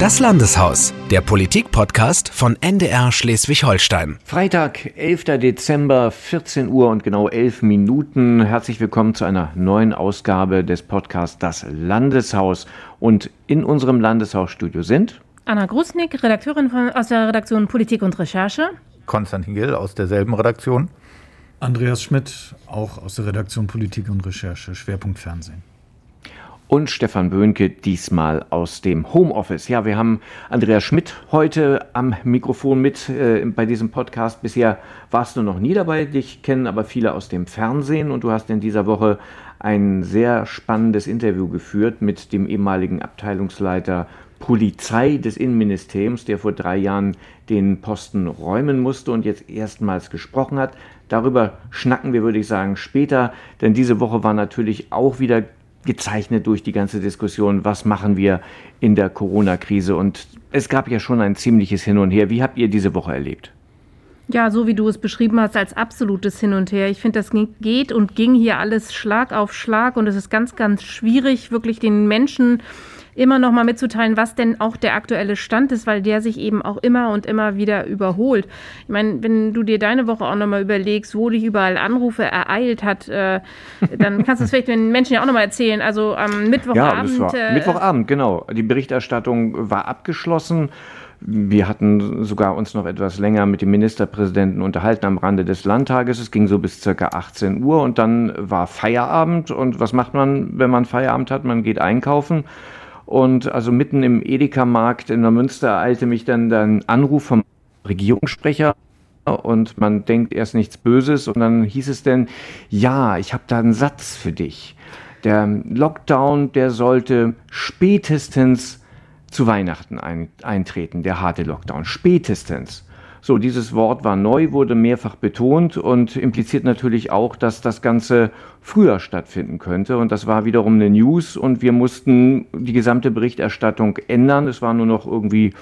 Das Landeshaus, der Politik-Podcast von NDR Schleswig-Holstein. Freitag, 11. Dezember, 14 Uhr und genau 11 Minuten. Herzlich willkommen zu einer neuen Ausgabe des Podcasts Das Landeshaus. Und in unserem Landeshausstudio sind Anna Grusnick, Redakteurin von, aus der Redaktion Politik und Recherche. Konstantin Gill aus derselben Redaktion. Andreas Schmidt, auch aus der Redaktion Politik und Recherche, Schwerpunkt Fernsehen und Stefan Böhnke diesmal aus dem Homeoffice. Ja, wir haben Andreas Schmidt heute am Mikrofon mit äh, bei diesem Podcast. Bisher warst du noch nie dabei, dich kennen aber viele aus dem Fernsehen und du hast in dieser Woche ein sehr spannendes Interview geführt mit dem ehemaligen Abteilungsleiter Polizei des Innenministeriums, der vor drei Jahren den Posten räumen musste und jetzt erstmals gesprochen hat. Darüber schnacken wir, würde ich sagen, später, denn diese Woche war natürlich auch wieder gezeichnet durch die ganze Diskussion, was machen wir in der Corona-Krise. Und es gab ja schon ein ziemliches Hin und Her. Wie habt ihr diese Woche erlebt? Ja, so wie du es beschrieben hast, als absolutes Hin und Her. Ich finde, das geht und ging hier alles Schlag auf Schlag und es ist ganz, ganz schwierig, wirklich den Menschen immer noch mal mitzuteilen, was denn auch der aktuelle Stand ist, weil der sich eben auch immer und immer wieder überholt. Ich meine, wenn du dir deine Woche auch noch mal überlegst, wo dich überall Anrufe ereilt hat, äh, dann kannst du es vielleicht den Menschen ja auch noch mal erzählen. Also am Mittwochabend. Ja, äh, Mittwochabend, genau. Die Berichterstattung war abgeschlossen. Wir hatten sogar uns noch etwas länger mit dem Ministerpräsidenten unterhalten am Rande des Landtages. Es ging so bis circa 18 Uhr und dann war Feierabend. Und was macht man, wenn man Feierabend hat? Man geht einkaufen. Und also mitten im Edeka-Markt in der Münster eilte mich dann ein Anruf vom Regierungssprecher und man denkt erst nichts Böses und dann hieß es denn, ja, ich habe da einen Satz für dich. Der Lockdown, der sollte spätestens zu Weihnachten ein, eintreten, der harte Lockdown, spätestens. So, dieses Wort war neu, wurde mehrfach betont und impliziert natürlich auch, dass das Ganze früher stattfinden könnte. Und das war wiederum eine News und wir mussten die gesamte Berichterstattung ändern. Es war nur noch irgendwie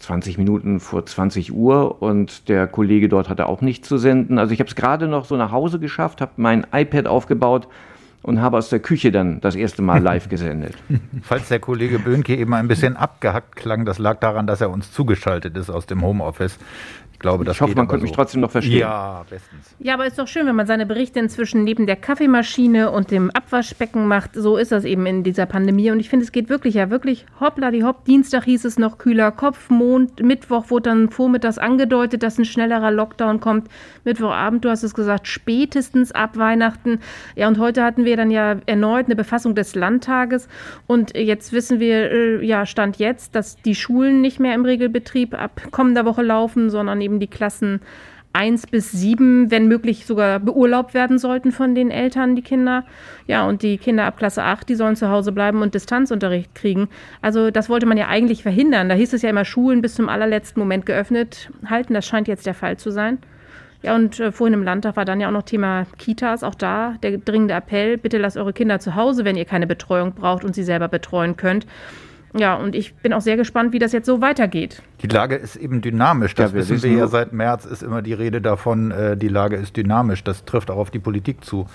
20 Minuten vor 20 Uhr und der Kollege dort hatte auch nichts zu senden. Also ich habe es gerade noch so nach Hause geschafft, habe mein iPad aufgebaut, und habe aus der Küche dann das erste Mal live gesendet. Falls der Kollege Böhnke eben ein bisschen abgehackt klang, das lag daran, dass er uns zugeschaltet ist aus dem Homeoffice glaube, das Ich hoffe, man konnte so. mich trotzdem noch verstehen. Ja, bestens. Ja, aber ist doch schön, wenn man seine Berichte inzwischen neben der Kaffeemaschine und dem Abwaschbecken macht. So ist das eben in dieser Pandemie. Und ich finde, es geht wirklich, ja, wirklich hoppla die hopp. Dienstag hieß es noch kühler Kopf, Mond, Mittwoch wurde dann vormittags angedeutet, dass ein schnellerer Lockdown kommt. Mittwochabend, du hast es gesagt, spätestens ab Weihnachten. Ja, und heute hatten wir dann ja erneut eine Befassung des Landtages. Und jetzt wissen wir, äh, ja, Stand jetzt, dass die Schulen nicht mehr im Regelbetrieb ab kommender Woche laufen, sondern eben eben die Klassen 1 bis 7, wenn möglich sogar beurlaubt werden sollten von den Eltern, die Kinder. Ja, und die Kinder ab Klasse 8, die sollen zu Hause bleiben und Distanzunterricht kriegen. Also das wollte man ja eigentlich verhindern. Da hieß es ja immer, Schulen bis zum allerletzten Moment geöffnet halten. Das scheint jetzt der Fall zu sein. Ja, und äh, vorhin im Landtag war dann ja auch noch Thema Kitas. Auch da der dringende Appell, bitte lasst eure Kinder zu Hause, wenn ihr keine Betreuung braucht und sie selber betreuen könnt. Ja, und ich bin auch sehr gespannt, wie das jetzt so weitergeht. Die Lage ist eben dynamisch. Das ja, wir wissen wir ja seit März, ist immer die Rede davon, äh, die Lage ist dynamisch. Das trifft auch auf die Politik zu.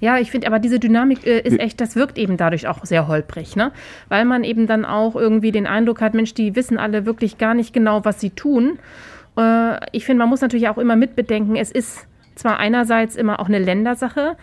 Ja, ich finde, aber diese Dynamik äh, ist echt, das wirkt eben dadurch auch sehr holprig, ne? Weil man eben dann auch irgendwie den Eindruck hat, Mensch, die wissen alle wirklich gar nicht genau, was sie tun. Äh, ich finde, man muss natürlich auch immer mitbedenken, es ist zwar einerseits immer auch eine Ländersache,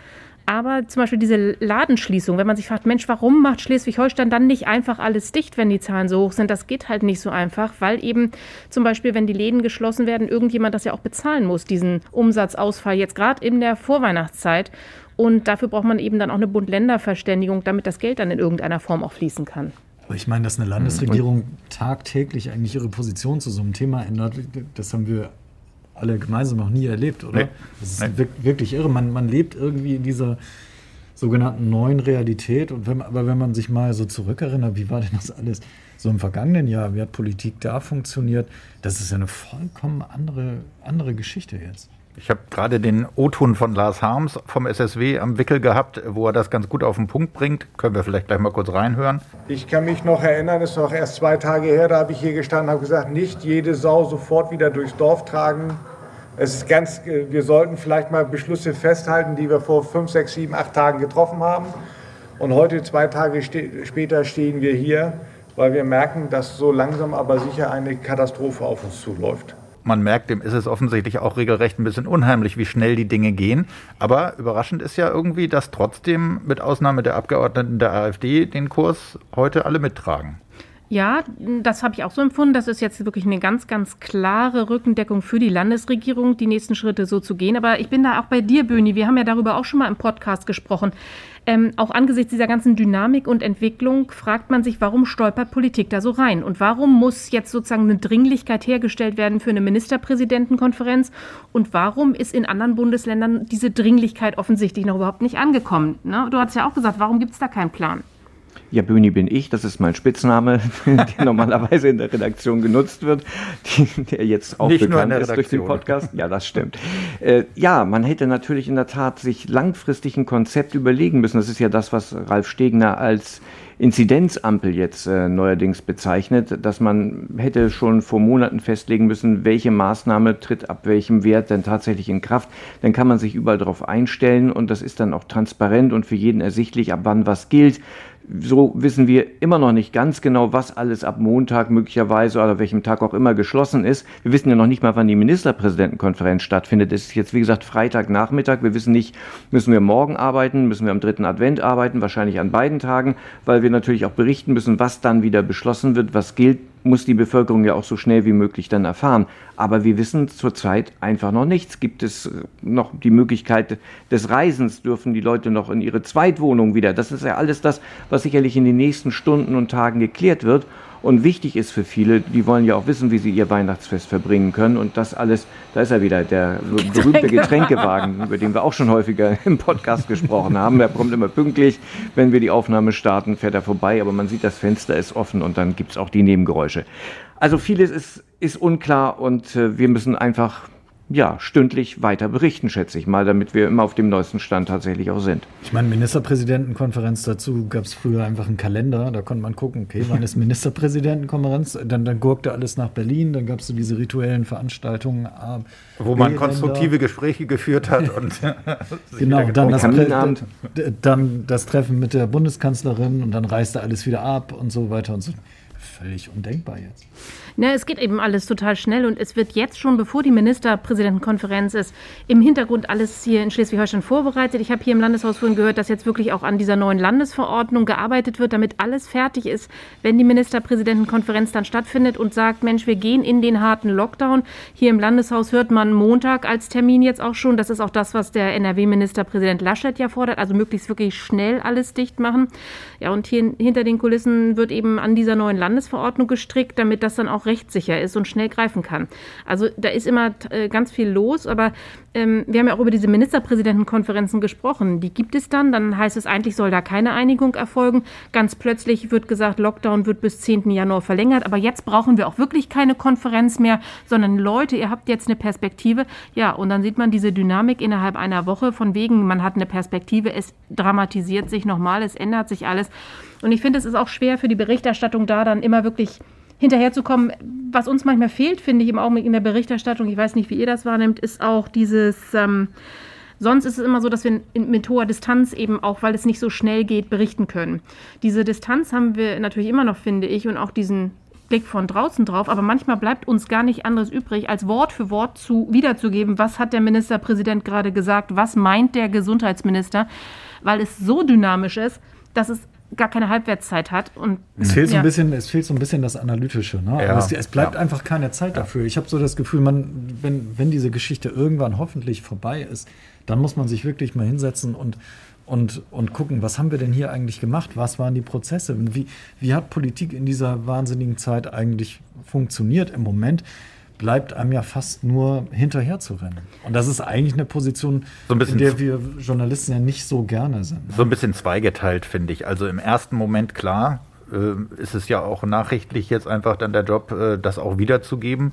aber zum Beispiel diese Ladenschließung, wenn man sich fragt, Mensch, warum macht Schleswig-Holstein dann nicht einfach alles dicht, wenn die Zahlen so hoch sind? Das geht halt nicht so einfach, weil eben zum Beispiel, wenn die Läden geschlossen werden, irgendjemand das ja auch bezahlen muss, diesen Umsatzausfall jetzt gerade in der Vorweihnachtszeit. Und dafür braucht man eben dann auch eine Bund-Länder-Verständigung, damit das Geld dann in irgendeiner Form auch fließen kann. Ich meine, dass eine Landesregierung tagtäglich eigentlich ihre Position zu so einem Thema ändert, das haben wir alle gemeinsam noch nie erlebt, oder? Nee. Das ist nee. wirklich irre. Man, man lebt irgendwie in dieser sogenannten neuen Realität. Und wenn, aber wenn man sich mal so zurückerinnert, wie war denn das alles so im vergangenen Jahr? Wie hat Politik da funktioniert? Das ist ja eine vollkommen andere, andere Geschichte jetzt. Ich habe gerade den O-Ton von Lars Harms vom SSW am Wickel gehabt, wo er das ganz gut auf den Punkt bringt. Können wir vielleicht gleich mal kurz reinhören? Ich kann mich noch erinnern, es ist noch erst zwei Tage her, da habe ich hier gestanden und habe gesagt, nicht jede Sau sofort wieder durchs Dorf tragen. Es ist ganz, wir sollten vielleicht mal Beschlüsse festhalten, die wir vor fünf, sechs, sieben, acht Tagen getroffen haben. Und heute, zwei Tage ste später, stehen wir hier weil wir merken, dass so langsam aber sicher eine Katastrophe auf uns zuläuft man merkt, dem ist es offensichtlich auch regelrecht ein bisschen unheimlich, wie schnell die Dinge gehen. Aber überraschend ist ja irgendwie, dass trotzdem mit Ausnahme der Abgeordneten der AfD den Kurs heute alle mittragen. Ja, das habe ich auch so empfunden. Das ist jetzt wirklich eine ganz, ganz klare Rückendeckung für die Landesregierung, die nächsten Schritte so zu gehen. Aber ich bin da auch bei dir, Böni. Wir haben ja darüber auch schon mal im Podcast gesprochen. Ähm, auch angesichts dieser ganzen Dynamik und Entwicklung fragt man sich, warum stolpert Politik da so rein? Und warum muss jetzt sozusagen eine Dringlichkeit hergestellt werden für eine Ministerpräsidentenkonferenz? Und warum ist in anderen Bundesländern diese Dringlichkeit offensichtlich noch überhaupt nicht angekommen? Ne? Du hast ja auch gesagt, warum gibt es da keinen Plan? Ja, Böni bin ich, das ist mein Spitzname, der normalerweise in der Redaktion genutzt wird, der jetzt auch Nicht bekannt ist durch den Podcast. Ja, das stimmt. Äh, ja, man hätte natürlich in der Tat sich langfristig ein Konzept überlegen müssen. Das ist ja das, was Ralf Stegner als Inzidenzampel jetzt äh, neuerdings bezeichnet, dass man hätte schon vor Monaten festlegen müssen, welche Maßnahme tritt ab welchem Wert denn tatsächlich in Kraft. Dann kann man sich überall darauf einstellen und das ist dann auch transparent und für jeden ersichtlich, ab wann was gilt. So wissen wir immer noch nicht ganz genau, was alles ab Montag möglicherweise oder welchem Tag auch immer geschlossen ist. Wir wissen ja noch nicht mal, wann die Ministerpräsidentenkonferenz stattfindet. Es ist jetzt, wie gesagt, Freitagnachmittag. Wir wissen nicht, müssen wir morgen arbeiten, müssen wir am dritten Advent arbeiten, wahrscheinlich an beiden Tagen, weil wir natürlich auch berichten müssen, was dann wieder beschlossen wird, was gilt muss die Bevölkerung ja auch so schnell wie möglich dann erfahren. Aber wir wissen zurzeit einfach noch nichts. Gibt es noch die Möglichkeit des Reisens? Dürfen die Leute noch in ihre Zweitwohnung wieder? Das ist ja alles das, was sicherlich in den nächsten Stunden und Tagen geklärt wird und wichtig ist für viele, die wollen ja auch wissen, wie sie ihr Weihnachtsfest verbringen können. Und das alles, da ist er wieder, der berühmte Getränkewagen, über den wir auch schon häufiger im Podcast gesprochen haben. Er kommt immer pünktlich, wenn wir die Aufnahme starten, fährt er vorbei, aber man sieht, das Fenster ist offen und dann gibt es auch die Nebengeräusche. Also vieles ist, ist unklar und äh, wir müssen einfach ja, stündlich weiter berichten, schätze ich mal, damit wir immer auf dem neuesten Stand tatsächlich auch sind. Ich meine, Ministerpräsidentenkonferenz dazu gab es früher einfach einen Kalender, da konnte man gucken, okay, wann ist Ministerpräsidentenkonferenz, dann, dann gurkte alles nach Berlin, dann gab es so diese rituellen Veranstaltungen. Wo man konstruktive Gespräche geführt hat und Genau, dann das, dann das Treffen mit der Bundeskanzlerin und dann reiste alles wieder ab und so weiter und so. Völlig undenkbar jetzt. Ne, es geht eben alles total schnell und es wird jetzt schon, bevor die Ministerpräsidentenkonferenz ist, im Hintergrund alles hier in Schleswig-Holstein vorbereitet. Ich habe hier im Landeshaus vorhin gehört, dass jetzt wirklich auch an dieser neuen Landesverordnung gearbeitet wird, damit alles fertig ist, wenn die Ministerpräsidentenkonferenz dann stattfindet und sagt, Mensch, wir gehen in den harten Lockdown. Hier im Landeshaus hört man Montag als Termin jetzt auch schon. Das ist auch das, was der NRW-Ministerpräsident Laschet ja fordert, also möglichst wirklich schnell alles dicht machen. Ja, und hier hinter den Kulissen wird eben an dieser neuen Landesverordnung gestrickt, damit das dann auch rechtssicher ist und schnell greifen kann. Also da ist immer äh, ganz viel los, aber ähm, wir haben ja auch über diese Ministerpräsidentenkonferenzen gesprochen. Die gibt es dann, dann heißt es eigentlich, soll da keine Einigung erfolgen. Ganz plötzlich wird gesagt, Lockdown wird bis 10. Januar verlängert, aber jetzt brauchen wir auch wirklich keine Konferenz mehr, sondern Leute, ihr habt jetzt eine Perspektive. Ja, und dann sieht man diese Dynamik innerhalb einer Woche von wegen, man hat eine Perspektive, es dramatisiert sich nochmal, es ändert sich alles. Und ich finde, es ist auch schwer für die Berichterstattung da dann immer wirklich hinterherzukommen. Was uns manchmal fehlt, finde ich im Augenblick in der Berichterstattung, ich weiß nicht, wie ihr das wahrnehmt, ist auch dieses, ähm, sonst ist es immer so, dass wir mit hoher Distanz eben auch, weil es nicht so schnell geht, berichten können. Diese Distanz haben wir natürlich immer noch, finde ich, und auch diesen Blick von draußen drauf, aber manchmal bleibt uns gar nicht anderes übrig, als Wort für Wort zu wiederzugeben, was hat der Ministerpräsident gerade gesagt, was meint der Gesundheitsminister, weil es so dynamisch ist, dass es gar keine Halbwertszeit hat. Und, es, fehlt so ein bisschen, es fehlt so ein bisschen das Analytische. Ne? Ja, es, es, bleibt ja. einfach keine Zeit dafür. Ich habe so das Gefühl, man, wenn, wenn diese Geschichte irgendwann hoffentlich vorbei ist, dann muss man sich wirklich mal hinsetzen und, und, und gucken, was haben wir denn hier eigentlich gemacht? Was waren die Prozesse? Wie, wie hat Politik in dieser wahnsinnigen Zeit eigentlich funktioniert im Moment? Bleibt einem ja fast nur hinterher zu rennen. Und das ist eigentlich eine Position, so ein in der wir Journalisten ja nicht so gerne sind. Ne? So ein bisschen zweigeteilt, finde ich. Also im ersten Moment klar, äh, ist es ja auch nachrichtlich jetzt einfach dann der Job, äh, das auch wiederzugeben.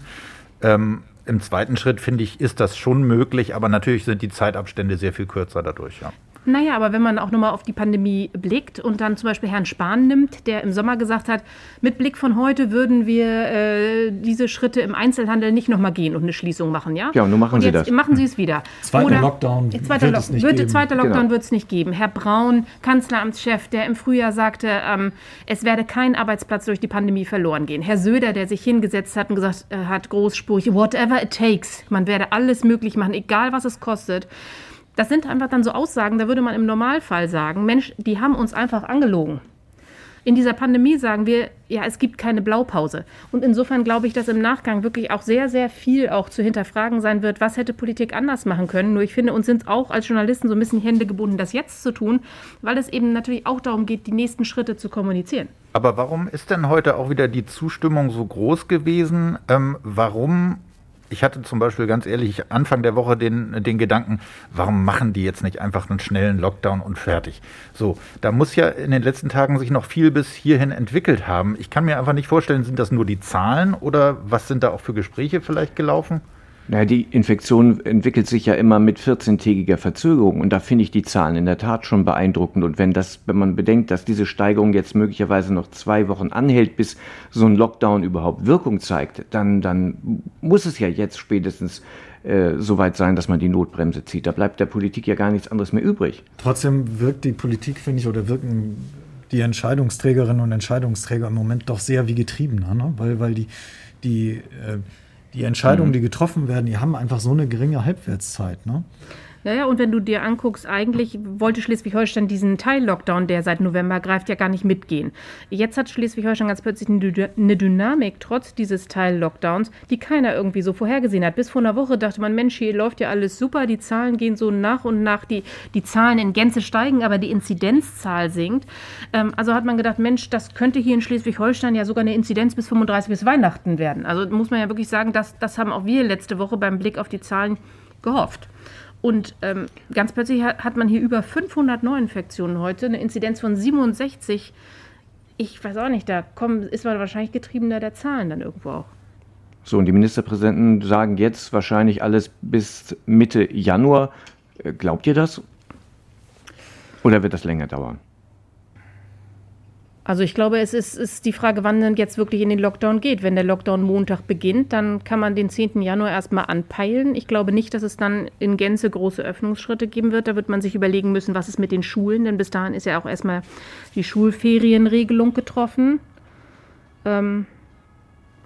Ähm, Im zweiten Schritt, finde ich, ist das schon möglich, aber natürlich sind die Zeitabstände sehr viel kürzer dadurch, ja. Naja, aber wenn man auch nochmal auf die Pandemie blickt und dann zum Beispiel Herrn Spahn nimmt, der im Sommer gesagt hat, mit Blick von heute würden wir äh, diese Schritte im Einzelhandel nicht nochmal gehen und eine Schließung machen, ja? Ja, und nun machen und Sie das. machen Sie es wieder. Zweiter Oder, Lockdown zweiter wird es nicht wird, geben. Zweiter Lockdown genau. wird es nicht geben. Herr Braun, Kanzleramtschef, der im Frühjahr sagte, ähm, es werde kein Arbeitsplatz durch die Pandemie verloren gehen. Herr Söder, der sich hingesetzt hat und gesagt äh, hat, großspurig, whatever it takes. Man werde alles möglich machen, egal was es kostet. Das sind einfach dann so Aussagen, da würde man im Normalfall sagen, Mensch, die haben uns einfach angelogen. In dieser Pandemie sagen wir, ja, es gibt keine Blaupause. Und insofern glaube ich, dass im Nachgang wirklich auch sehr, sehr viel auch zu hinterfragen sein wird, was hätte Politik anders machen können. Nur ich finde, uns sind auch als Journalisten so ein bisschen Hände gebunden, das jetzt zu tun, weil es eben natürlich auch darum geht, die nächsten Schritte zu kommunizieren. Aber warum ist denn heute auch wieder die Zustimmung so groß gewesen? Ähm, warum ich hatte zum Beispiel ganz ehrlich Anfang der Woche den, den Gedanken, warum machen die jetzt nicht einfach einen schnellen Lockdown und fertig? So, da muss ja in den letzten Tagen sich noch viel bis hierhin entwickelt haben. Ich kann mir einfach nicht vorstellen, sind das nur die Zahlen oder was sind da auch für Gespräche vielleicht gelaufen? Naja, die Infektion entwickelt sich ja immer mit 14-tägiger Verzögerung und da finde ich die Zahlen in der Tat schon beeindruckend. Und wenn das, wenn man bedenkt, dass diese Steigerung jetzt möglicherweise noch zwei Wochen anhält, bis so ein Lockdown überhaupt Wirkung zeigt, dann, dann muss es ja jetzt spätestens äh, so weit sein, dass man die Notbremse zieht. Da bleibt der Politik ja gar nichts anderes mehr übrig. Trotzdem wirkt die Politik, finde ich, oder wirken die Entscheidungsträgerinnen und Entscheidungsträger im Moment doch sehr wie Getriebener, ne? weil, weil die, die äh, die Entscheidungen, mhm. die getroffen werden, die haben einfach so eine geringe Halbwertszeit. Ne? Ja, ja, und wenn du dir anguckst, eigentlich wollte Schleswig-Holstein diesen Teil-Lockdown, der seit November greift, ja gar nicht mitgehen. Jetzt hat Schleswig-Holstein ganz plötzlich eine Dynamik, trotz dieses Teil-Lockdowns, die keiner irgendwie so vorhergesehen hat. Bis vor einer Woche dachte man, Mensch, hier läuft ja alles super, die Zahlen gehen so nach und nach, die, die Zahlen in Gänze steigen, aber die Inzidenzzahl sinkt. Ähm, also hat man gedacht, Mensch, das könnte hier in Schleswig-Holstein ja sogar eine Inzidenz bis 35 bis Weihnachten werden. Also muss man ja wirklich sagen, das, das haben auch wir letzte Woche beim Blick auf die Zahlen gehofft. Und ähm, ganz plötzlich hat, hat man hier über 500 Neuinfektionen heute, eine Inzidenz von 67. Ich weiß auch nicht, da kommen, ist man wahrscheinlich getriebener der Zahlen dann irgendwo auch. So, und die Ministerpräsidenten sagen jetzt wahrscheinlich alles bis Mitte Januar. Äh, glaubt ihr das? Oder wird das länger dauern? Also ich glaube, es ist, ist, die Frage, wann denn jetzt wirklich in den Lockdown geht. Wenn der Lockdown Montag beginnt, dann kann man den 10. Januar erstmal anpeilen. Ich glaube nicht, dass es dann in Gänze große Öffnungsschritte geben wird. Da wird man sich überlegen müssen, was ist mit den Schulen, denn bis dahin ist ja auch erstmal die Schulferienregelung getroffen. Ähm,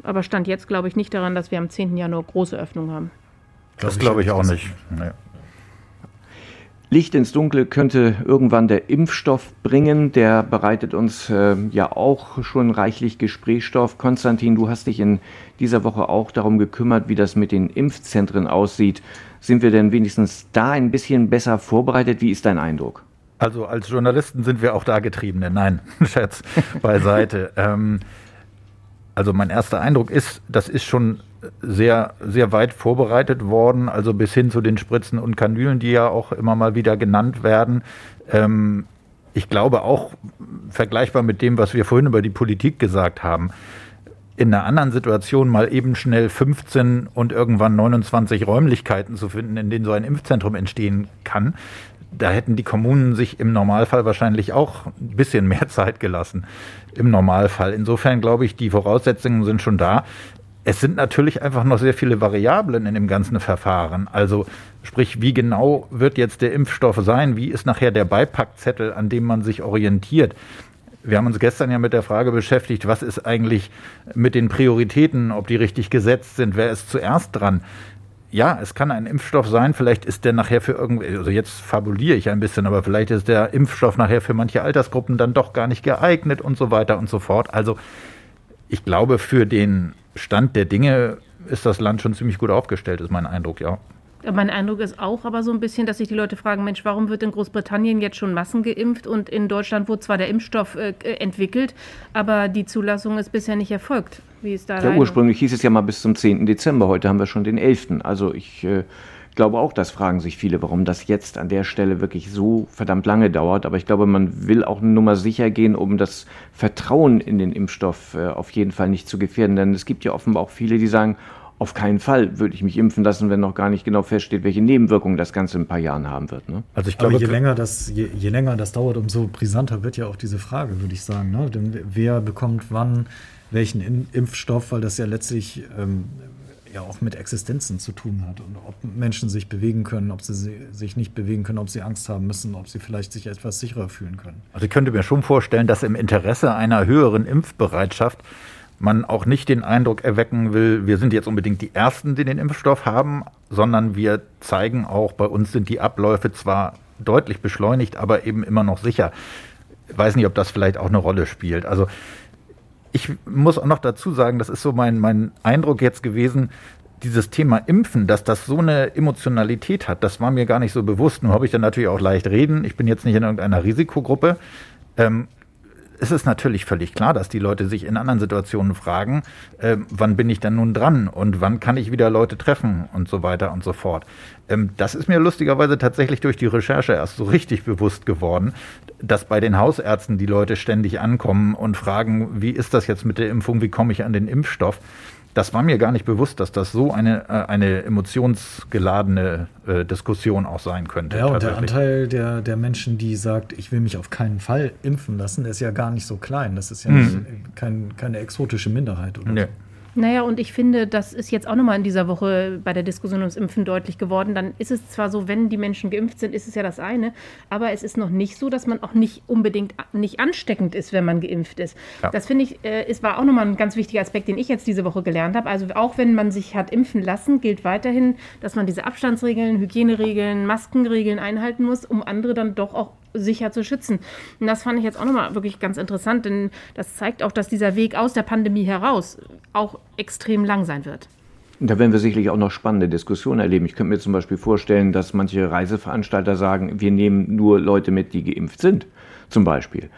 aber stand jetzt, glaube ich, nicht daran, dass wir am 10. Januar große Öffnung haben. Das glaube ich auch nicht. Nee. Licht ins Dunkle könnte irgendwann der Impfstoff bringen. Der bereitet uns äh, ja auch schon reichlich Gesprächsstoff. Konstantin, du hast dich in dieser Woche auch darum gekümmert, wie das mit den Impfzentren aussieht. Sind wir denn wenigstens da ein bisschen besser vorbereitet? Wie ist dein Eindruck? Also als Journalisten sind wir auch da Getriebene. Nein, Scherz beiseite. ähm, also mein erster Eindruck ist, das ist schon sehr, sehr weit vorbereitet worden, also bis hin zu den Spritzen und Kanülen, die ja auch immer mal wieder genannt werden. Ähm, ich glaube auch vergleichbar mit dem, was wir vorhin über die Politik gesagt haben. In einer anderen Situation mal eben schnell 15 und irgendwann 29 Räumlichkeiten zu finden, in denen so ein Impfzentrum entstehen kann, da hätten die Kommunen sich im Normalfall wahrscheinlich auch ein bisschen mehr Zeit gelassen. Im Normalfall. Insofern glaube ich, die Voraussetzungen sind schon da. Es sind natürlich einfach noch sehr viele Variablen in dem ganzen Verfahren. Also sprich, wie genau wird jetzt der Impfstoff sein? Wie ist nachher der Beipackzettel, an dem man sich orientiert? Wir haben uns gestern ja mit der Frage beschäftigt, was ist eigentlich mit den Prioritäten, ob die richtig gesetzt sind, wer ist zuerst dran? Ja, es kann ein Impfstoff sein, vielleicht ist der nachher für irgendwie, also jetzt fabuliere ich ein bisschen, aber vielleicht ist der Impfstoff nachher für manche Altersgruppen dann doch gar nicht geeignet und so weiter und so fort. Also ich glaube, für den Stand der Dinge ist das Land schon ziemlich gut aufgestellt, ist mein Eindruck, ja. Mein Eindruck ist auch aber so ein bisschen, dass sich die Leute fragen, Mensch, warum wird in Großbritannien jetzt schon Massen geimpft und in Deutschland wurde zwar der Impfstoff äh, entwickelt, aber die Zulassung ist bisher nicht erfolgt. Wie ist da ja, ursprünglich hieß es ja mal bis zum 10. Dezember, heute haben wir schon den 11. Also ich äh, glaube auch, das fragen sich viele, warum das jetzt an der Stelle wirklich so verdammt lange dauert. Aber ich glaube, man will auch eine Nummer sicher gehen, um das Vertrauen in den Impfstoff äh, auf jeden Fall nicht zu gefährden. Denn es gibt ja offenbar auch viele, die sagen, auf keinen Fall würde ich mich impfen lassen, wenn noch gar nicht genau feststeht, welche Nebenwirkungen das Ganze in ein paar Jahren haben wird. Ne? Also ich glaube, Aber je länger, das, je, je, länger das dauert, umso brisanter wird ja auch diese Frage, würde ich sagen. Ne? Denn wer bekommt wann welchen Impfstoff, weil das ja letztlich ähm, ja auch mit Existenzen zu tun hat und ob Menschen sich bewegen können, ob sie sich nicht bewegen können, ob sie Angst haben müssen, ob sie vielleicht sich etwas sicherer fühlen können. Also ich könnte mir schon vorstellen, dass im Interesse einer höheren Impfbereitschaft man auch nicht den Eindruck erwecken will, wir sind jetzt unbedingt die Ersten, die den Impfstoff haben, sondern wir zeigen auch, bei uns sind die Abläufe zwar deutlich beschleunigt, aber eben immer noch sicher. Ich weiß nicht, ob das vielleicht auch eine Rolle spielt. Also ich muss auch noch dazu sagen, das ist so mein, mein Eindruck jetzt gewesen, dieses Thema Impfen, dass das so eine Emotionalität hat, das war mir gar nicht so bewusst. Nun habe ich dann natürlich auch leicht reden. Ich bin jetzt nicht in irgendeiner Risikogruppe. Ähm, es ist natürlich völlig klar, dass die Leute sich in anderen Situationen fragen, äh, wann bin ich denn nun dran und wann kann ich wieder Leute treffen und so weiter und so fort. Ähm, das ist mir lustigerweise tatsächlich durch die Recherche erst so richtig bewusst geworden, dass bei den Hausärzten die Leute ständig ankommen und fragen, wie ist das jetzt mit der Impfung, wie komme ich an den Impfstoff? das war mir gar nicht bewusst, dass das so eine, äh, eine emotionsgeladene äh, Diskussion auch sein könnte. Ja, und der Anteil der, der Menschen, die sagt, ich will mich auf keinen Fall impfen lassen, ist ja gar nicht so klein. Das ist ja mhm. nicht, kein, keine exotische Minderheit, oder? Nee. Naja, und ich finde, das ist jetzt auch nochmal in dieser Woche bei der Diskussion ums Impfen deutlich geworden. Dann ist es zwar so, wenn die Menschen geimpft sind, ist es ja das eine, aber es ist noch nicht so, dass man auch nicht unbedingt nicht ansteckend ist, wenn man geimpft ist. Ja. Das finde ich, äh, es war auch nochmal ein ganz wichtiger Aspekt, den ich jetzt diese Woche gelernt habe. Also auch wenn man sich hat impfen lassen, gilt weiterhin, dass man diese Abstandsregeln, Hygieneregeln, Maskenregeln einhalten muss, um andere dann doch auch sicher zu schützen. Und das fand ich jetzt auch nochmal wirklich ganz interessant, denn das zeigt auch, dass dieser Weg aus der Pandemie heraus auch extrem lang sein wird. Da werden wir sicherlich auch noch spannende Diskussionen erleben. Ich könnte mir zum Beispiel vorstellen, dass manche Reiseveranstalter sagen, wir nehmen nur Leute mit, die geimpft sind, zum Beispiel.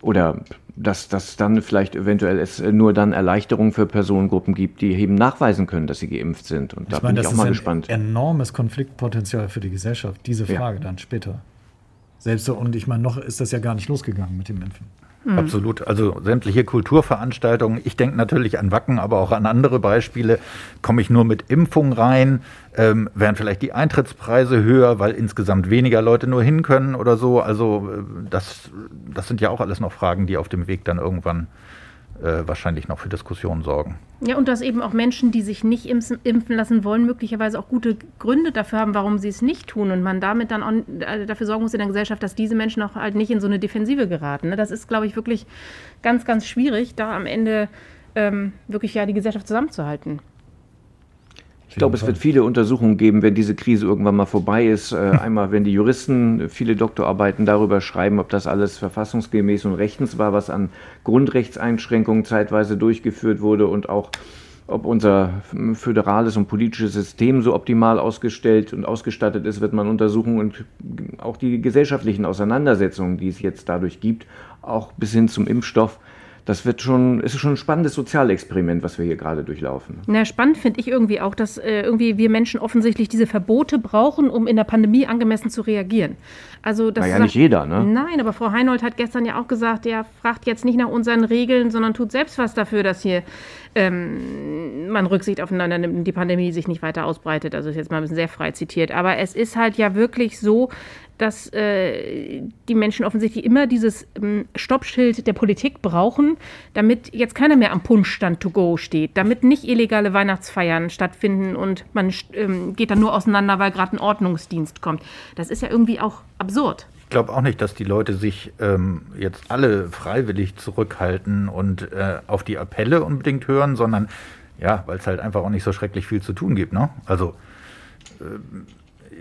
Oder dass, dass dann vielleicht eventuell es nur dann Erleichterungen für Personengruppen gibt, die eben nachweisen können, dass sie geimpft sind. Und da ich meine, bin ich auch mal gespannt. Das ist ein enormes Konfliktpotenzial für die Gesellschaft, diese Frage ja. dann später. Selbst und ich meine, noch ist das ja gar nicht losgegangen mit dem Impfen. Mhm. Absolut. Also sämtliche Kulturveranstaltungen. Ich denke natürlich an Wacken, aber auch an andere Beispiele. Komme ich nur mit Impfung rein? Ähm, wären vielleicht die Eintrittspreise höher, weil insgesamt weniger Leute nur hin können oder so? Also äh, das, das sind ja auch alles noch Fragen, die auf dem Weg dann irgendwann äh, wahrscheinlich noch für Diskussionen sorgen. Ja, und dass eben auch Menschen, die sich nicht impfen lassen wollen, möglicherweise auch gute Gründe dafür haben, warum sie es nicht tun. Und man damit dann auch äh, dafür sorgen muss in der Gesellschaft, dass diese Menschen auch halt nicht in so eine Defensive geraten. Ne? Das ist, glaube ich, wirklich ganz, ganz schwierig, da am Ende ähm, wirklich ja die Gesellschaft zusammenzuhalten. Ich glaube, es wird viele Untersuchungen geben, wenn diese Krise irgendwann mal vorbei ist. Äh, einmal, wenn die Juristen viele Doktorarbeiten darüber schreiben, ob das alles verfassungsgemäß und rechtens war, was an Grundrechtseinschränkungen zeitweise durchgeführt wurde und auch ob unser föderales und politisches System so optimal ausgestellt und ausgestattet ist, wird man untersuchen und auch die gesellschaftlichen Auseinandersetzungen, die es jetzt dadurch gibt, auch bis hin zum Impfstoff, das wird schon, ist schon ein spannendes Sozialexperiment, was wir hier gerade durchlaufen. Na, spannend finde ich irgendwie auch, dass äh, irgendwie wir Menschen offensichtlich diese Verbote brauchen, um in der Pandemie angemessen zu reagieren. Also das naja, nicht jeder, ne? Nein, aber Frau Heinold hat gestern ja auch gesagt, der fragt jetzt nicht nach unseren Regeln, sondern tut selbst was dafür, dass hier ähm, man Rücksicht aufeinander nimmt und die Pandemie sich nicht weiter ausbreitet. Also ist jetzt mal ein bisschen sehr frei zitiert. Aber es ist halt ja wirklich so, dass äh, die Menschen offensichtlich immer dieses ähm, Stoppschild der Politik brauchen, damit jetzt keiner mehr am Punschstand to go steht, damit nicht illegale Weihnachtsfeiern stattfinden und man ähm, geht dann nur auseinander, weil gerade ein Ordnungsdienst kommt. Das ist ja irgendwie auch absurd. Ich glaube auch nicht, dass die Leute sich ähm, jetzt alle freiwillig zurückhalten und äh, auf die Appelle unbedingt hören, sondern ja, weil es halt einfach auch nicht so schrecklich viel zu tun gibt. Ne? Also äh,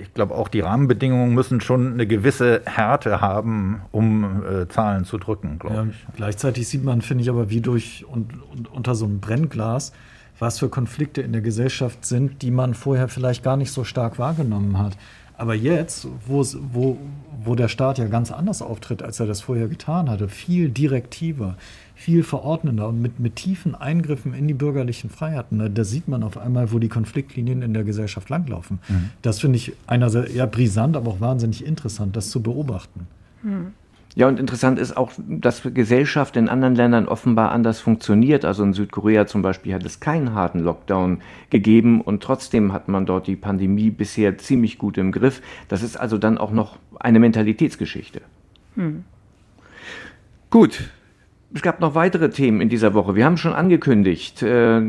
ich glaube auch die Rahmenbedingungen müssen schon eine gewisse Härte haben, um äh, Zahlen zu drücken, glaube ja, ich. Gleichzeitig sieht man, finde ich, aber wie durch und, und unter so einem Brennglas, was für Konflikte in der Gesellschaft sind, die man vorher vielleicht gar nicht so stark wahrgenommen hat. Aber jetzt, wo, wo der Staat ja ganz anders auftritt, als er das vorher getan hatte, viel direktiver, viel verordnender und mit, mit tiefen Eingriffen in die bürgerlichen Freiheiten. Da, da sieht man auf einmal, wo die Konfliktlinien in der Gesellschaft langlaufen. Mhm. Das finde ich einerseits ja brisant, aber auch wahnsinnig interessant, das zu beobachten. Mhm. Ja, und interessant ist auch, dass Gesellschaft in anderen Ländern offenbar anders funktioniert. Also in Südkorea zum Beispiel hat es keinen harten Lockdown gegeben und trotzdem hat man dort die Pandemie bisher ziemlich gut im Griff. Das ist also dann auch noch eine Mentalitätsgeschichte. Hm. Gut, es gab noch weitere Themen in dieser Woche. Wir haben schon angekündigt, äh,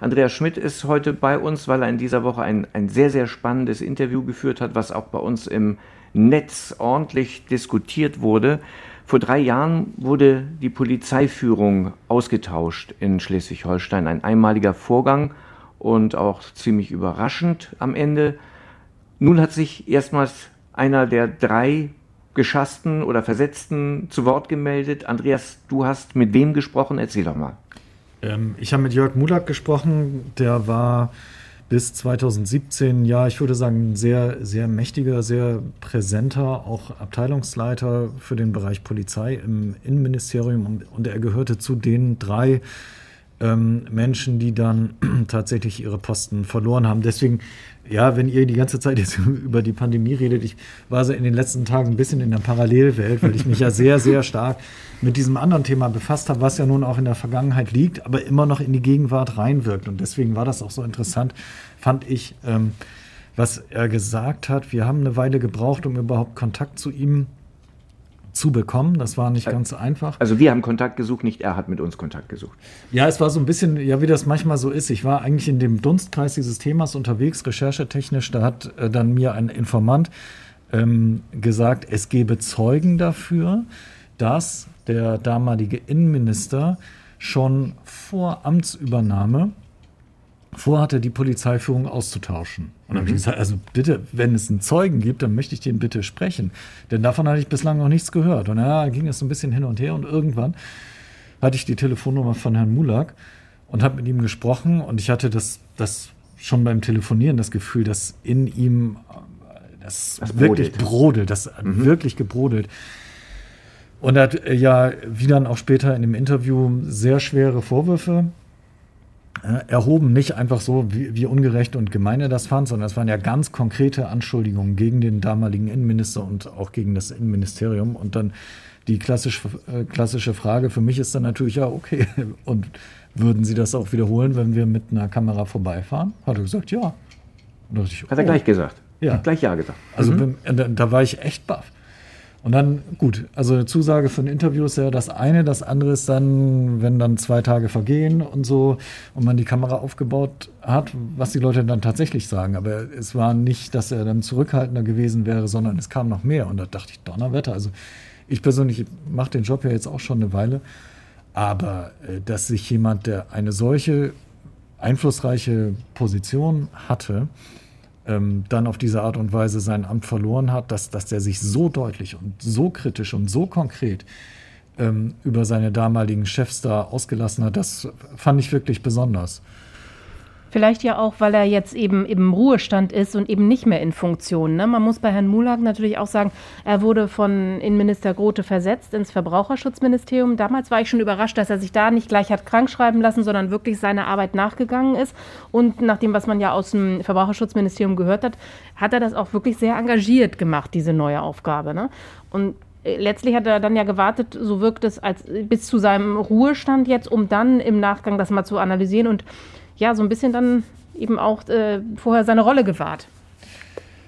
Andreas Schmidt ist heute bei uns, weil er in dieser Woche ein, ein sehr, sehr spannendes Interview geführt hat, was auch bei uns im Netz ordentlich diskutiert wurde. Vor drei Jahren wurde die Polizeiführung ausgetauscht in Schleswig-Holstein. Ein einmaliger Vorgang und auch ziemlich überraschend am Ende. Nun hat sich erstmals einer der drei Geschassten oder Versetzten zu Wort gemeldet. Andreas, du hast mit wem gesprochen? Erzähl doch mal. Ähm, ich habe mit Jörg Mulak gesprochen. Der war bis 2017, ja, ich würde sagen, sehr, sehr mächtiger, sehr präsenter, auch Abteilungsleiter für den Bereich Polizei im Innenministerium. Und, und er gehörte zu den drei ähm, Menschen, die dann tatsächlich ihre Posten verloren haben. Deswegen ja, wenn ihr die ganze Zeit jetzt über die Pandemie redet, ich war so in den letzten Tagen ein bisschen in der Parallelwelt, weil ich mich ja sehr, sehr stark mit diesem anderen Thema befasst habe, was ja nun auch in der Vergangenheit liegt, aber immer noch in die Gegenwart reinwirkt. Und deswegen war das auch so interessant, fand ich, ähm, was er gesagt hat. Wir haben eine Weile gebraucht, um überhaupt Kontakt zu ihm zu bekommen. Das war nicht ganz einfach. Also wir haben Kontakt gesucht, nicht er hat mit uns Kontakt gesucht. Ja, es war so ein bisschen, ja, wie das manchmal so ist. Ich war eigentlich in dem Dunstkreis dieses Themas unterwegs, recherchetechnisch. Da hat äh, dann mir ein Informant ähm, gesagt, es gebe Zeugen dafür, dass der damalige Innenminister schon vor Amtsübernahme vorhatte, die Polizeiführung auszutauschen. Und dann habe ich mhm. gesagt, also bitte, wenn es einen Zeugen gibt, dann möchte ich den bitte sprechen. Denn davon hatte ich bislang noch nichts gehört. Und ja, ging es so ein bisschen hin und her und irgendwann hatte ich die Telefonnummer von Herrn Mulak und habe mit ihm gesprochen und ich hatte das, das schon beim Telefonieren das Gefühl, dass in ihm das, das wirklich brodelt, das mhm. wirklich gebrodelt. Und er hat ja, wie dann auch später in dem Interview, sehr schwere Vorwürfe erhoben, nicht einfach so, wie, wie, ungerecht und gemein er das fand, sondern es waren ja ganz konkrete Anschuldigungen gegen den damaligen Innenminister und auch gegen das Innenministerium. Und dann die klassisch, äh, klassische Frage für mich ist dann natürlich, ja, okay, und würden Sie das auch wiederholen, wenn wir mit einer Kamera vorbeifahren? Hat er gesagt, ja. Ich, Hat er oh. gleich gesagt. Ja. Hat gleich ja gesagt. Also mhm. da, da war ich echt baff. Und dann, gut, also eine Zusage für ein Interview ist ja das eine. Das andere ist dann, wenn dann zwei Tage vergehen und so und man die Kamera aufgebaut hat, was die Leute dann tatsächlich sagen. Aber es war nicht, dass er dann zurückhaltender gewesen wäre, sondern es kam noch mehr. Und da dachte ich, Donnerwetter. Also ich persönlich mache den Job ja jetzt auch schon eine Weile. Aber äh, dass sich jemand, der eine solche einflussreiche Position hatte, ähm, dann auf diese Art und Weise sein Amt verloren hat, dass, dass der sich so deutlich und so kritisch und so konkret ähm, über seine damaligen Chefs da ausgelassen hat, das fand ich wirklich besonders. Vielleicht ja auch, weil er jetzt eben im Ruhestand ist und eben nicht mehr in Funktion. Ne? Man muss bei Herrn Mulag natürlich auch sagen, er wurde von Innenminister Grote versetzt ins Verbraucherschutzministerium. Damals war ich schon überrascht, dass er sich da nicht gleich hat krank schreiben lassen, sondern wirklich seiner Arbeit nachgegangen ist. Und nach dem, was man ja aus dem Verbraucherschutzministerium gehört hat, hat er das auch wirklich sehr engagiert gemacht, diese neue Aufgabe. Ne? Und äh, letztlich hat er dann ja gewartet, so wirkt es als bis zu seinem Ruhestand jetzt, um dann im Nachgang das mal zu analysieren und ja, so ein bisschen dann eben auch äh, vorher seine Rolle gewahrt.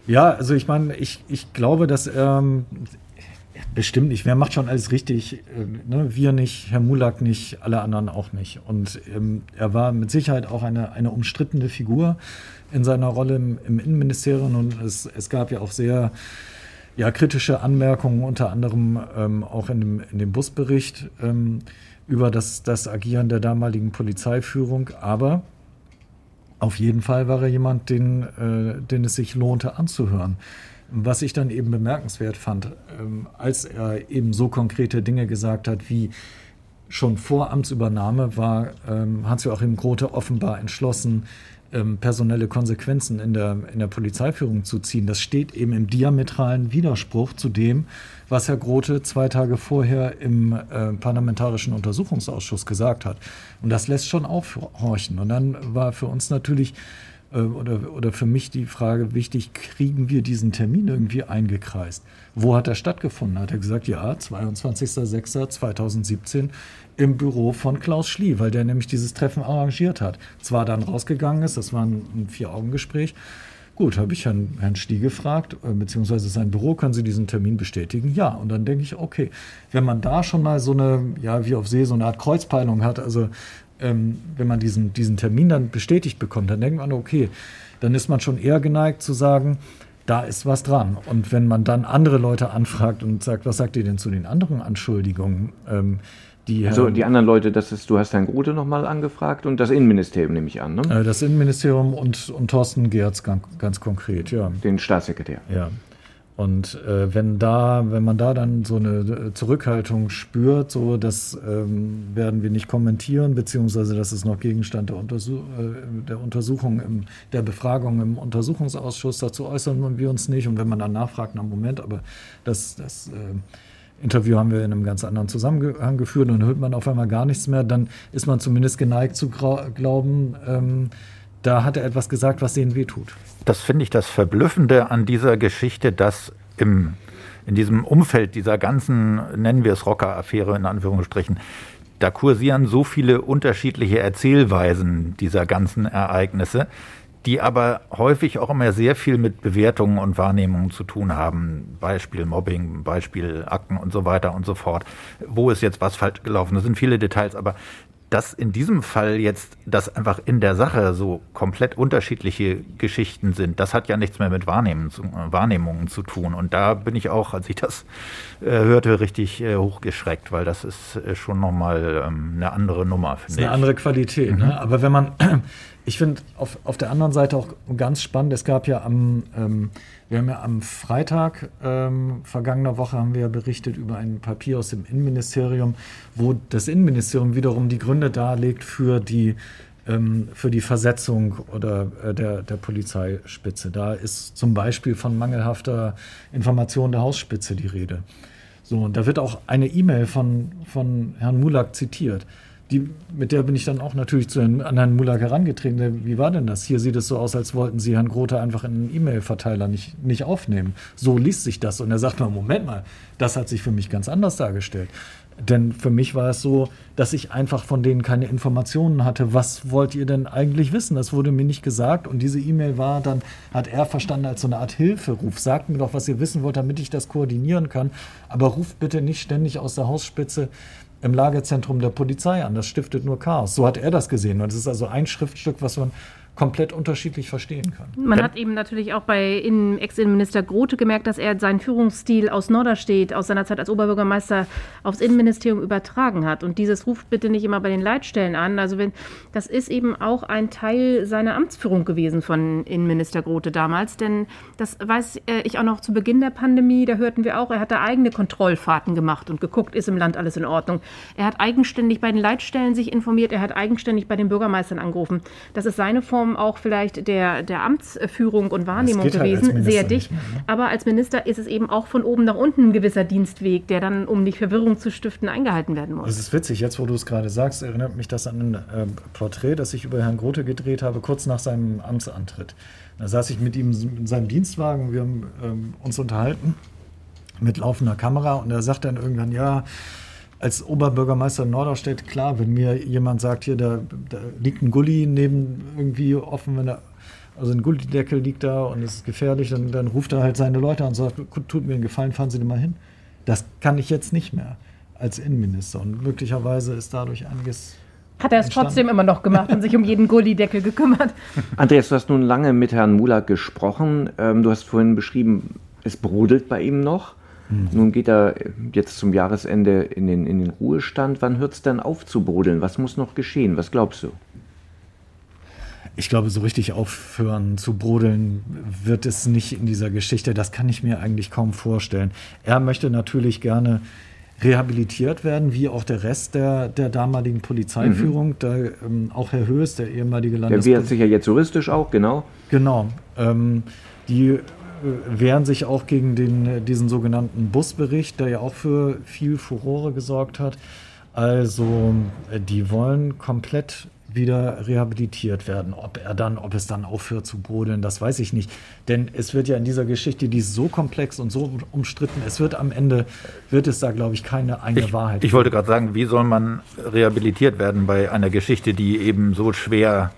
Ja, also ich meine, ich, ich glaube, dass ähm, bestimmt nicht. Wer macht schon alles richtig? Äh, ne? Wir nicht, Herr Mulak nicht, alle anderen auch nicht. Und ähm, er war mit Sicherheit auch eine, eine umstrittene Figur in seiner Rolle im, im Innenministerium. Und es, es gab ja auch sehr ja, kritische Anmerkungen, unter anderem ähm, auch in dem, in dem Busbericht ähm, über das, das Agieren der damaligen Polizeiführung. Aber auf jeden Fall war er jemand, den, äh, den es sich lohnte anzuhören. Was ich dann eben bemerkenswert fand, ähm, als er eben so konkrete Dinge gesagt hat, wie schon vor Amtsübernahme war ähm, Hans-Joachim Grote offenbar entschlossen, ähm, personelle Konsequenzen in der, in der Polizeiführung zu ziehen. Das steht eben im diametralen Widerspruch zu dem, was Herr Grote zwei Tage vorher im äh, Parlamentarischen Untersuchungsausschuss gesagt hat. Und das lässt schon aufhorchen. Und dann war für uns natürlich äh, oder, oder für mich die Frage wichtig, kriegen wir diesen Termin irgendwie eingekreist? Wo hat er stattgefunden? Hat er gesagt, ja, 22.06.2017 im Büro von Klaus Schlie, weil der nämlich dieses Treffen arrangiert hat. Zwar dann rausgegangen ist, das war ein, Vier-Augen-Gespräch. Gut, habe ich Herrn, Herrn Schlie gefragt, äh, beziehungsweise sein Büro, können Sie diesen Termin bestätigen? Ja. Und dann denke ich, okay, wenn man da schon mal so eine, ja, wie auf See, so eine Art Kreuzpeilung hat, also ähm, wenn man diesen, diesen Termin dann bestätigt bekommt, dann denkt man, okay, dann ist man schon eher geneigt zu sagen, da ist was dran. Und wenn man dann andere Leute anfragt und sagt, was sagt ihr denn zu den anderen Anschuldigungen? Ähm, die, also die anderen Leute, das ist, du hast Herrn Grote nochmal angefragt und das Innenministerium nehme ich an, ne? Äh, das Innenministerium und, und Thorsten Gerz ganz, ganz konkret, ja. Den Staatssekretär. Ja. Und äh, wenn da, wenn man da dann so eine äh, Zurückhaltung spürt, so das ähm, werden wir nicht kommentieren, beziehungsweise das ist noch Gegenstand der, Untersuch äh, der Untersuchung, im, der Befragung im Untersuchungsausschuss, dazu äußern wir uns nicht. Und wenn man dann nachfragt, na Moment, aber das, das äh, Interview haben wir in einem ganz anderen Zusammenhang geführt und hört man auf einmal gar nichts mehr, dann ist man zumindest geneigt zu glauben, ähm, da hat er etwas gesagt, was denen wehtut. Das finde ich das Verblüffende an dieser Geschichte, dass im, in diesem Umfeld dieser ganzen, nennen wir es Rocker-Affäre in Anführungsstrichen, da kursieren so viele unterschiedliche Erzählweisen dieser ganzen Ereignisse, die aber häufig auch immer sehr viel mit Bewertungen und Wahrnehmungen zu tun haben. Beispiel Mobbing, Beispiel Akten und so weiter und so fort. Wo ist jetzt was falsch gelaufen? Das sind viele Details, aber dass in diesem Fall jetzt, dass einfach in der Sache so komplett unterschiedliche Geschichten sind, das hat ja nichts mehr mit Wahrnehmen, Wahrnehmungen zu tun. Und da bin ich auch, als ich das äh, hörte, richtig äh, hochgeschreckt, weil das ist äh, schon nochmal ähm, eine andere Nummer, finde ich. Eine andere Qualität, ne? mhm. ne? Aber wenn man, ich finde auf, auf der anderen Seite auch ganz spannend, es gab ja am, ähm, wir haben ja am Freitag ähm, vergangener Woche haben wir ja berichtet über ein Papier aus dem Innenministerium, wo das Innenministerium wiederum die Gründe darlegt für die ähm, für die Versetzung oder äh, der, der Polizeispitze. Da ist zum Beispiel von mangelhafter Information der Hausspitze die Rede. So, und da wird auch eine E-Mail von, von Herrn Mulak zitiert die, mit der bin ich dann auch natürlich zu Herrn, an Herrn Mulak herangetreten. Wie war denn das? Hier sieht es so aus, als wollten Sie Herrn Grote einfach in einen E-Mail-Verteiler nicht, nicht aufnehmen. So liest sich das. Und er sagt mal, Moment mal, das hat sich für mich ganz anders dargestellt. Denn für mich war es so, dass ich einfach von denen keine Informationen hatte. Was wollt ihr denn eigentlich wissen? Das wurde mir nicht gesagt. Und diese E-Mail war dann, hat er verstanden als so eine Art Hilferuf. Sagt mir doch, was ihr wissen wollt, damit ich das koordinieren kann. Aber ruft bitte nicht ständig aus der Hausspitze im Lagezentrum der Polizei an. Das stiftet nur Chaos. So hat er das gesehen. Und es ist also ein Schriftstück, was man komplett unterschiedlich verstehen kann. Man hat eben natürlich auch bei Ex-Innenminister Grote gemerkt, dass er seinen Führungsstil aus Norderstedt, aus seiner Zeit als Oberbürgermeister, aufs Innenministerium übertragen hat. Und dieses ruft bitte nicht immer bei den Leitstellen an. Also wenn, das ist eben auch ein Teil seiner Amtsführung gewesen von Innenminister Grote damals. Denn das weiß äh, ich auch noch zu Beginn der Pandemie, da hörten wir auch, er hatte eigene Kontrollfahrten gemacht und geguckt, ist im Land alles in Ordnung. Er hat eigenständig bei den Leitstellen sich informiert, er hat eigenständig bei den Bürgermeistern angerufen. Das ist seine Form Form auch vielleicht der, der Amtsführung und Wahrnehmung halt gewesen, halt sehr dicht. Mehr, ne? Aber als Minister ist es eben auch von oben nach unten ein gewisser Dienstweg, der dann, um nicht Verwirrung zu stiften, eingehalten werden muss. Das ist witzig, jetzt wo du es gerade sagst, erinnert mich das an ein äh, Porträt, das ich über Herrn Grote gedreht habe, kurz nach seinem Amtsantritt. Da saß ich mit ihm in seinem Dienstwagen, wir haben ähm, uns unterhalten mit laufender Kamera und er sagt dann irgendwann, ja, als Oberbürgermeister Norderstedt, klar, wenn mir jemand sagt, hier, da, da liegt ein Gully neben irgendwie offen, wenn er, also ein Gullideckel liegt da und es ist gefährlich, dann, dann ruft er halt seine Leute an und sagt, tut mir einen Gefallen, fahren Sie da mal hin. Das kann ich jetzt nicht mehr als Innenminister. Und möglicherweise ist dadurch einiges hat er es trotzdem immer noch gemacht und sich um jeden Gullideckel gekümmert. Andreas, du hast nun lange mit Herrn Mulak gesprochen. Ähm, du hast vorhin beschrieben, es brodelt bei ihm noch. Mhm. Nun geht er jetzt zum Jahresende in den, in den Ruhestand. Wann hört es dann auf zu brodeln? Was muss noch geschehen? Was glaubst du? Ich glaube, so richtig aufhören zu brodeln wird es nicht in dieser Geschichte. Das kann ich mir eigentlich kaum vorstellen. Er möchte natürlich gerne rehabilitiert werden, wie auch der Rest der, der damaligen Polizeiführung. Mhm. Da, ähm, auch Herr Höhes, der ehemalige Landes... Der wehrt sich ja jetzt juristisch auch, genau. Genau. Ähm, die wehren sich auch gegen den, diesen sogenannten Busbericht, der ja auch für viel Furore gesorgt hat. Also die wollen komplett wieder rehabilitiert werden. Ob er dann, ob es dann aufhört zu brodeln, das weiß ich nicht. Denn es wird ja in dieser Geschichte, die ist so komplex und so umstritten, es wird am Ende, wird es da, glaube ich, keine eine ich, Wahrheit. Ich wollte gerade sagen, wie soll man rehabilitiert werden bei einer Geschichte, die eben so schwer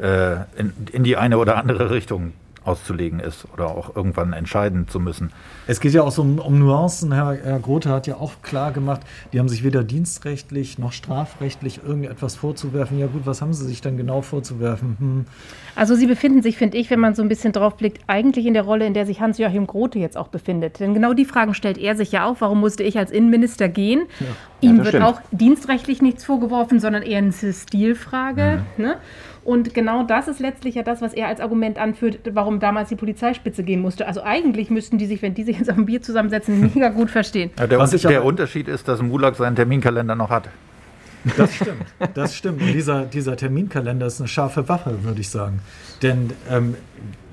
äh, in, in die eine oder andere Richtung auszulegen ist oder auch irgendwann entscheiden zu müssen. Es geht ja auch so um, um Nuancen. Herr, Herr Grote hat ja auch klar gemacht, die haben sich weder dienstrechtlich noch strafrechtlich irgendetwas vorzuwerfen. Ja gut, was haben sie sich dann genau vorzuwerfen? Hm. Also sie befinden sich, finde ich, wenn man so ein bisschen drauf blickt, eigentlich in der Rolle, in der sich Hans-Joachim Grote jetzt auch befindet. Denn genau die Fragen stellt er sich ja auch. Warum musste ich als Innenminister gehen? Ja. Ihm ja, wird stimmt. auch dienstrechtlich nichts vorgeworfen, sondern eher eine Stilfrage. Mhm. Ne? Und genau das ist letztlich ja das, was er als Argument anführt, warum damals die Polizeispitze gehen musste. Also eigentlich müssten die sich, wenn die sich jetzt auf ein Bier zusammensetzen, mega gut verstehen. Ja, der, der Unterschied ist, dass Mulak seinen Terminkalender noch hat. Das stimmt, das stimmt. Und dieser, dieser Terminkalender ist eine scharfe Waffe, würde ich sagen. Denn ähm,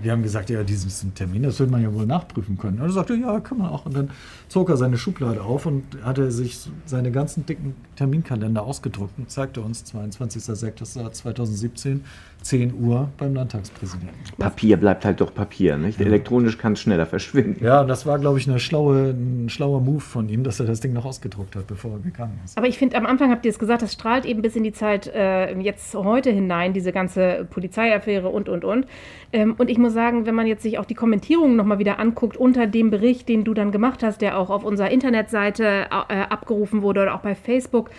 wir haben gesagt, ja, diesen Termin, das wird man ja wohl nachprüfen können. Und er sagte, ja, kann man auch. Und dann zog er seine Schublade auf und hatte sich seine ganzen dicken Terminkalender ausgedruckt und zeigte uns 22.06.2017, 10 Uhr beim Landtagspräsidenten. Papier bleibt halt doch Papier, nicht? Ja. Elektronisch kann es schneller verschwinden. Ja, das war, glaube ich, eine schlaue, ein schlauer Move von ihm, dass er das Ding noch ausgedruckt hat, bevor er gegangen ist. Aber ich finde, am Anfang habt ihr es gesagt, das strahlt eben bis in die Zeit äh, jetzt heute hinein, diese ganze Polizeiaffäre und, und, und. Ähm, und ich muss sagen, wenn man jetzt sich auch die Kommentierungen nochmal wieder anguckt unter dem Bericht, den du dann gemacht hast, der auch auf unserer Internetseite äh, abgerufen wurde oder auch bei Facebook,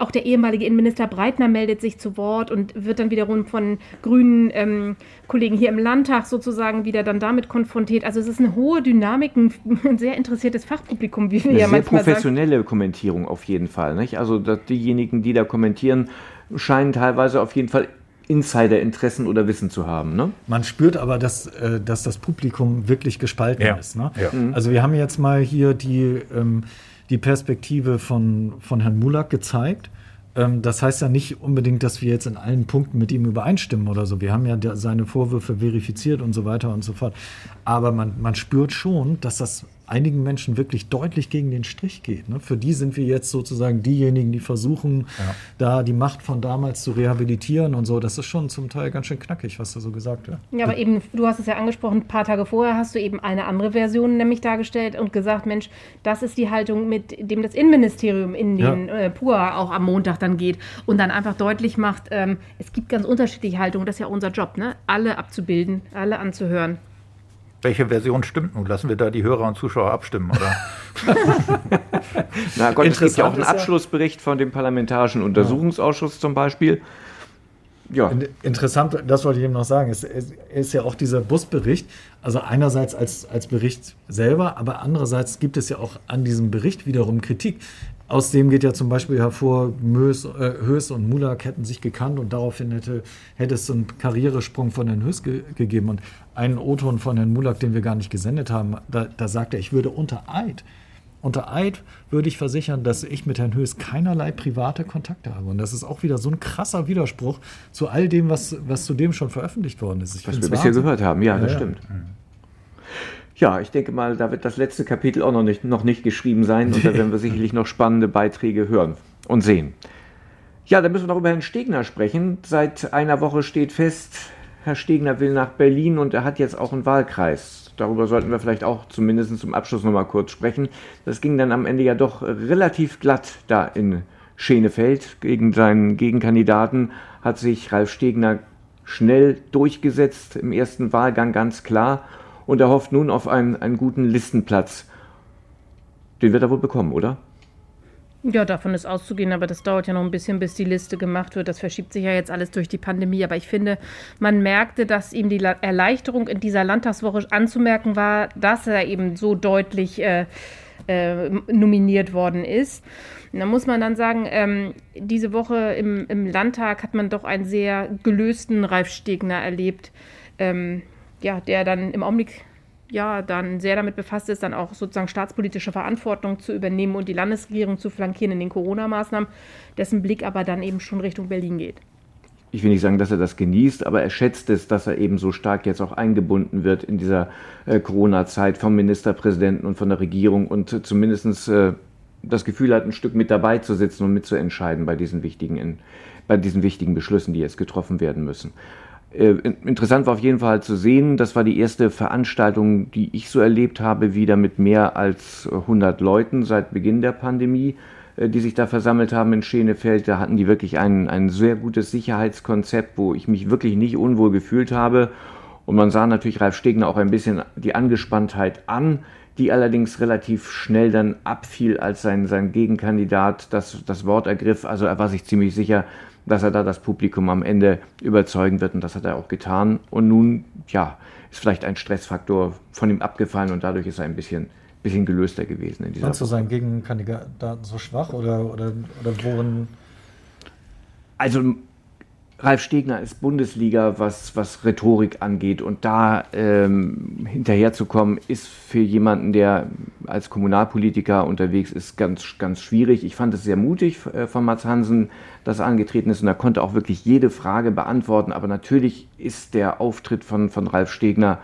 auch der ehemalige Innenminister Breitner meldet sich zu Wort und wird dann wiederum von grünen ähm, Kollegen hier im Landtag sozusagen wieder dann damit konfrontiert. Also es ist eine hohe Dynamik, ein, sehr interessiertes Fachpublikum, wie wir eine ja manchmal sehr professionelle sagen. Kommentierung auf jeden Fall. Nicht? Also diejenigen, die da kommentieren, scheinen teilweise auf jeden Fall Insider-Interessen oder Wissen zu haben. Ne? Man spürt aber, dass, äh, dass das Publikum wirklich gespalten ja. ist. Ne? Ja. Mhm. Also wir haben jetzt mal hier die, ähm, die Perspektive von, von Herrn Mulak gezeigt. Ähm, das heißt ja nicht unbedingt, dass wir jetzt in allen Punkten mit ihm übereinstimmen oder so. Wir haben ja der, seine Vorwürfe verifiziert und so weiter und so fort. Aber man, man spürt schon, dass das einigen Menschen wirklich deutlich gegen den Strich geht. Ne? Für die sind wir jetzt sozusagen diejenigen, die versuchen, ja. da die Macht von damals zu rehabilitieren und so. Das ist schon zum Teil ganz schön knackig, was da so gesagt wird. Ja, aber eben, du hast es ja angesprochen, ein paar Tage vorher hast du eben eine andere Version nämlich dargestellt und gesagt, Mensch, das ist die Haltung, mit dem das Innenministerium in den ja. äh, PUA auch am Montag dann geht und dann einfach deutlich macht, ähm, es gibt ganz unterschiedliche Haltungen, das ist ja unser Job, ne? alle abzubilden, alle anzuhören. Welche Version stimmt nun? Lassen wir da die Hörer und Zuschauer abstimmen, oder? Na Gott, es gibt ja auch einen Abschlussbericht von dem Parlamentarischen Untersuchungsausschuss ja. zum Beispiel. Ja. Interessant, das wollte ich eben noch sagen, es ist ja auch dieser Busbericht, also einerseits als, als Bericht selber, aber andererseits gibt es ja auch an diesem Bericht wiederum Kritik. Aus dem geht ja zum Beispiel hervor, Mös, äh, Höß und Mulak hätten sich gekannt und daraufhin hätte, hätte es so einen Karrieresprung von Herrn Höß ge gegeben. Und einen O-Ton von Herrn Mulak, den wir gar nicht gesendet haben, da, da sagt er, ich würde unter Eid, unter Eid würde ich versichern, dass ich mit Herrn Höß keinerlei private Kontakte habe. Und das ist auch wieder so ein krasser Widerspruch zu all dem, was, was zudem schon veröffentlicht worden ist. Ich was wir bisher gehört haben, ja, ja das ja. stimmt. Ja, ich denke mal, da wird das letzte Kapitel auch noch nicht, noch nicht geschrieben sein und da werden wir sicherlich noch spannende Beiträge hören und sehen. Ja, dann müssen wir noch über Herrn Stegner sprechen. Seit einer Woche steht fest, Herr Stegner will nach Berlin und er hat jetzt auch einen Wahlkreis. Darüber sollten wir vielleicht auch zumindest zum Abschluss noch mal kurz sprechen. Das ging dann am Ende ja doch relativ glatt da in Schenefeld gegen seinen Gegenkandidaten. Hat sich Ralf Stegner schnell durchgesetzt im ersten Wahlgang ganz klar und er hofft nun auf einen, einen guten Listenplatz. Den wird er wohl bekommen, oder? Ja, davon ist auszugehen, aber das dauert ja noch ein bisschen, bis die Liste gemacht wird. Das verschiebt sich ja jetzt alles durch die Pandemie. Aber ich finde, man merkte, dass ihm die Erleichterung in dieser Landtagswoche anzumerken war, dass er eben so deutlich äh, äh, nominiert worden ist. da muss man dann sagen, ähm, diese Woche im, im, Landtag hat man doch einen sehr gelösten Ralf Stegner erlebt. Ähm, ja, der dann im Augenblick ja dann sehr damit befasst ist, dann auch sozusagen staatspolitische Verantwortung zu übernehmen und die Landesregierung zu flankieren in den Corona-Maßnahmen, dessen Blick aber dann eben schon Richtung Berlin geht. Ich will nicht sagen, dass er das genießt, aber er schätzt es, dass er eben so stark jetzt auch eingebunden wird in dieser äh, Corona-Zeit vom Ministerpräsidenten und von der Regierung und äh, zumindest äh, das Gefühl hat, ein Stück mit dabei zu sitzen und mitzuentscheiden bei diesen wichtigen, bei diesen wichtigen Beschlüssen, die jetzt getroffen werden müssen. Äh, interessant war auf jeden Fall zu sehen, das war die erste Veranstaltung, die ich so erlebt habe, wieder mit mehr als 100 Leuten seit Beginn der Pandemie, äh, die sich da versammelt haben in Schenefeld. Da hatten die wirklich ein, ein sehr gutes Sicherheitskonzept, wo ich mich wirklich nicht unwohl gefühlt habe. Und man sah natürlich Ralf Stegner auch ein bisschen die Angespanntheit an, die allerdings relativ schnell dann abfiel, als sein, sein Gegenkandidat das, das Wort ergriff. Also er war sich ziemlich sicher, dass er da das Publikum am Ende überzeugen wird und das hat er auch getan. Und nun, ja, ist vielleicht ein Stressfaktor von ihm abgefallen und dadurch ist er ein bisschen, bisschen gelöster gewesen. In dieser Fandst du seinen Gegenkandidaten so schwach oder, oder, oder worin? Also Ralf Stegner ist Bundesliga, was, was Rhetorik angeht. Und da ähm, hinterherzukommen, ist für jemanden, der als Kommunalpolitiker unterwegs ist, ganz, ganz schwierig. Ich fand es sehr mutig äh, von Mats Hansen, dass er angetreten ist. Und er konnte auch wirklich jede Frage beantworten. Aber natürlich ist der Auftritt von, von Ralf Stegner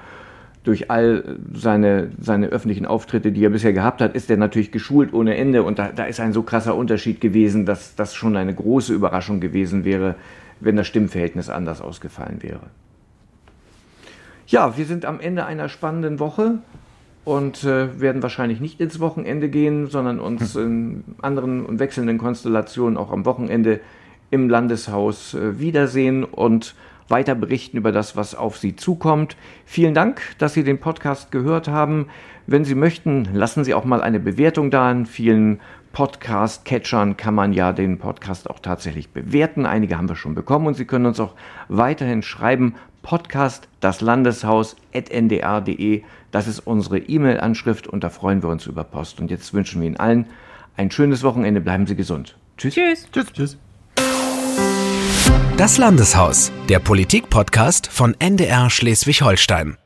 durch all seine, seine öffentlichen Auftritte, die er bisher gehabt hat, ist er natürlich geschult ohne Ende. Und da, da ist ein so krasser Unterschied gewesen, dass das schon eine große Überraschung gewesen wäre, wenn das Stimmverhältnis anders ausgefallen wäre. Ja, wir sind am Ende einer spannenden Woche und äh, werden wahrscheinlich nicht ins Wochenende gehen, sondern uns in anderen und wechselnden Konstellationen auch am Wochenende im Landeshaus äh, wiedersehen und weiter berichten über das, was auf Sie zukommt. Vielen Dank, dass Sie den Podcast gehört haben. Wenn Sie möchten, lassen Sie auch mal eine Bewertung da. In vielen Podcast-Catchern kann man ja den Podcast auch tatsächlich bewerten. Einige haben wir schon bekommen und Sie können uns auch weiterhin schreiben. Podcast das Landeshaus ndr.de. Das ist unsere E-Mail-Anschrift und da freuen wir uns über Post. Und jetzt wünschen wir Ihnen allen ein schönes Wochenende. Bleiben Sie gesund. Tschüss. Tschüss. Tschüss. Tschüss. Das Landeshaus, der Politik-Podcast von NDR Schleswig-Holstein.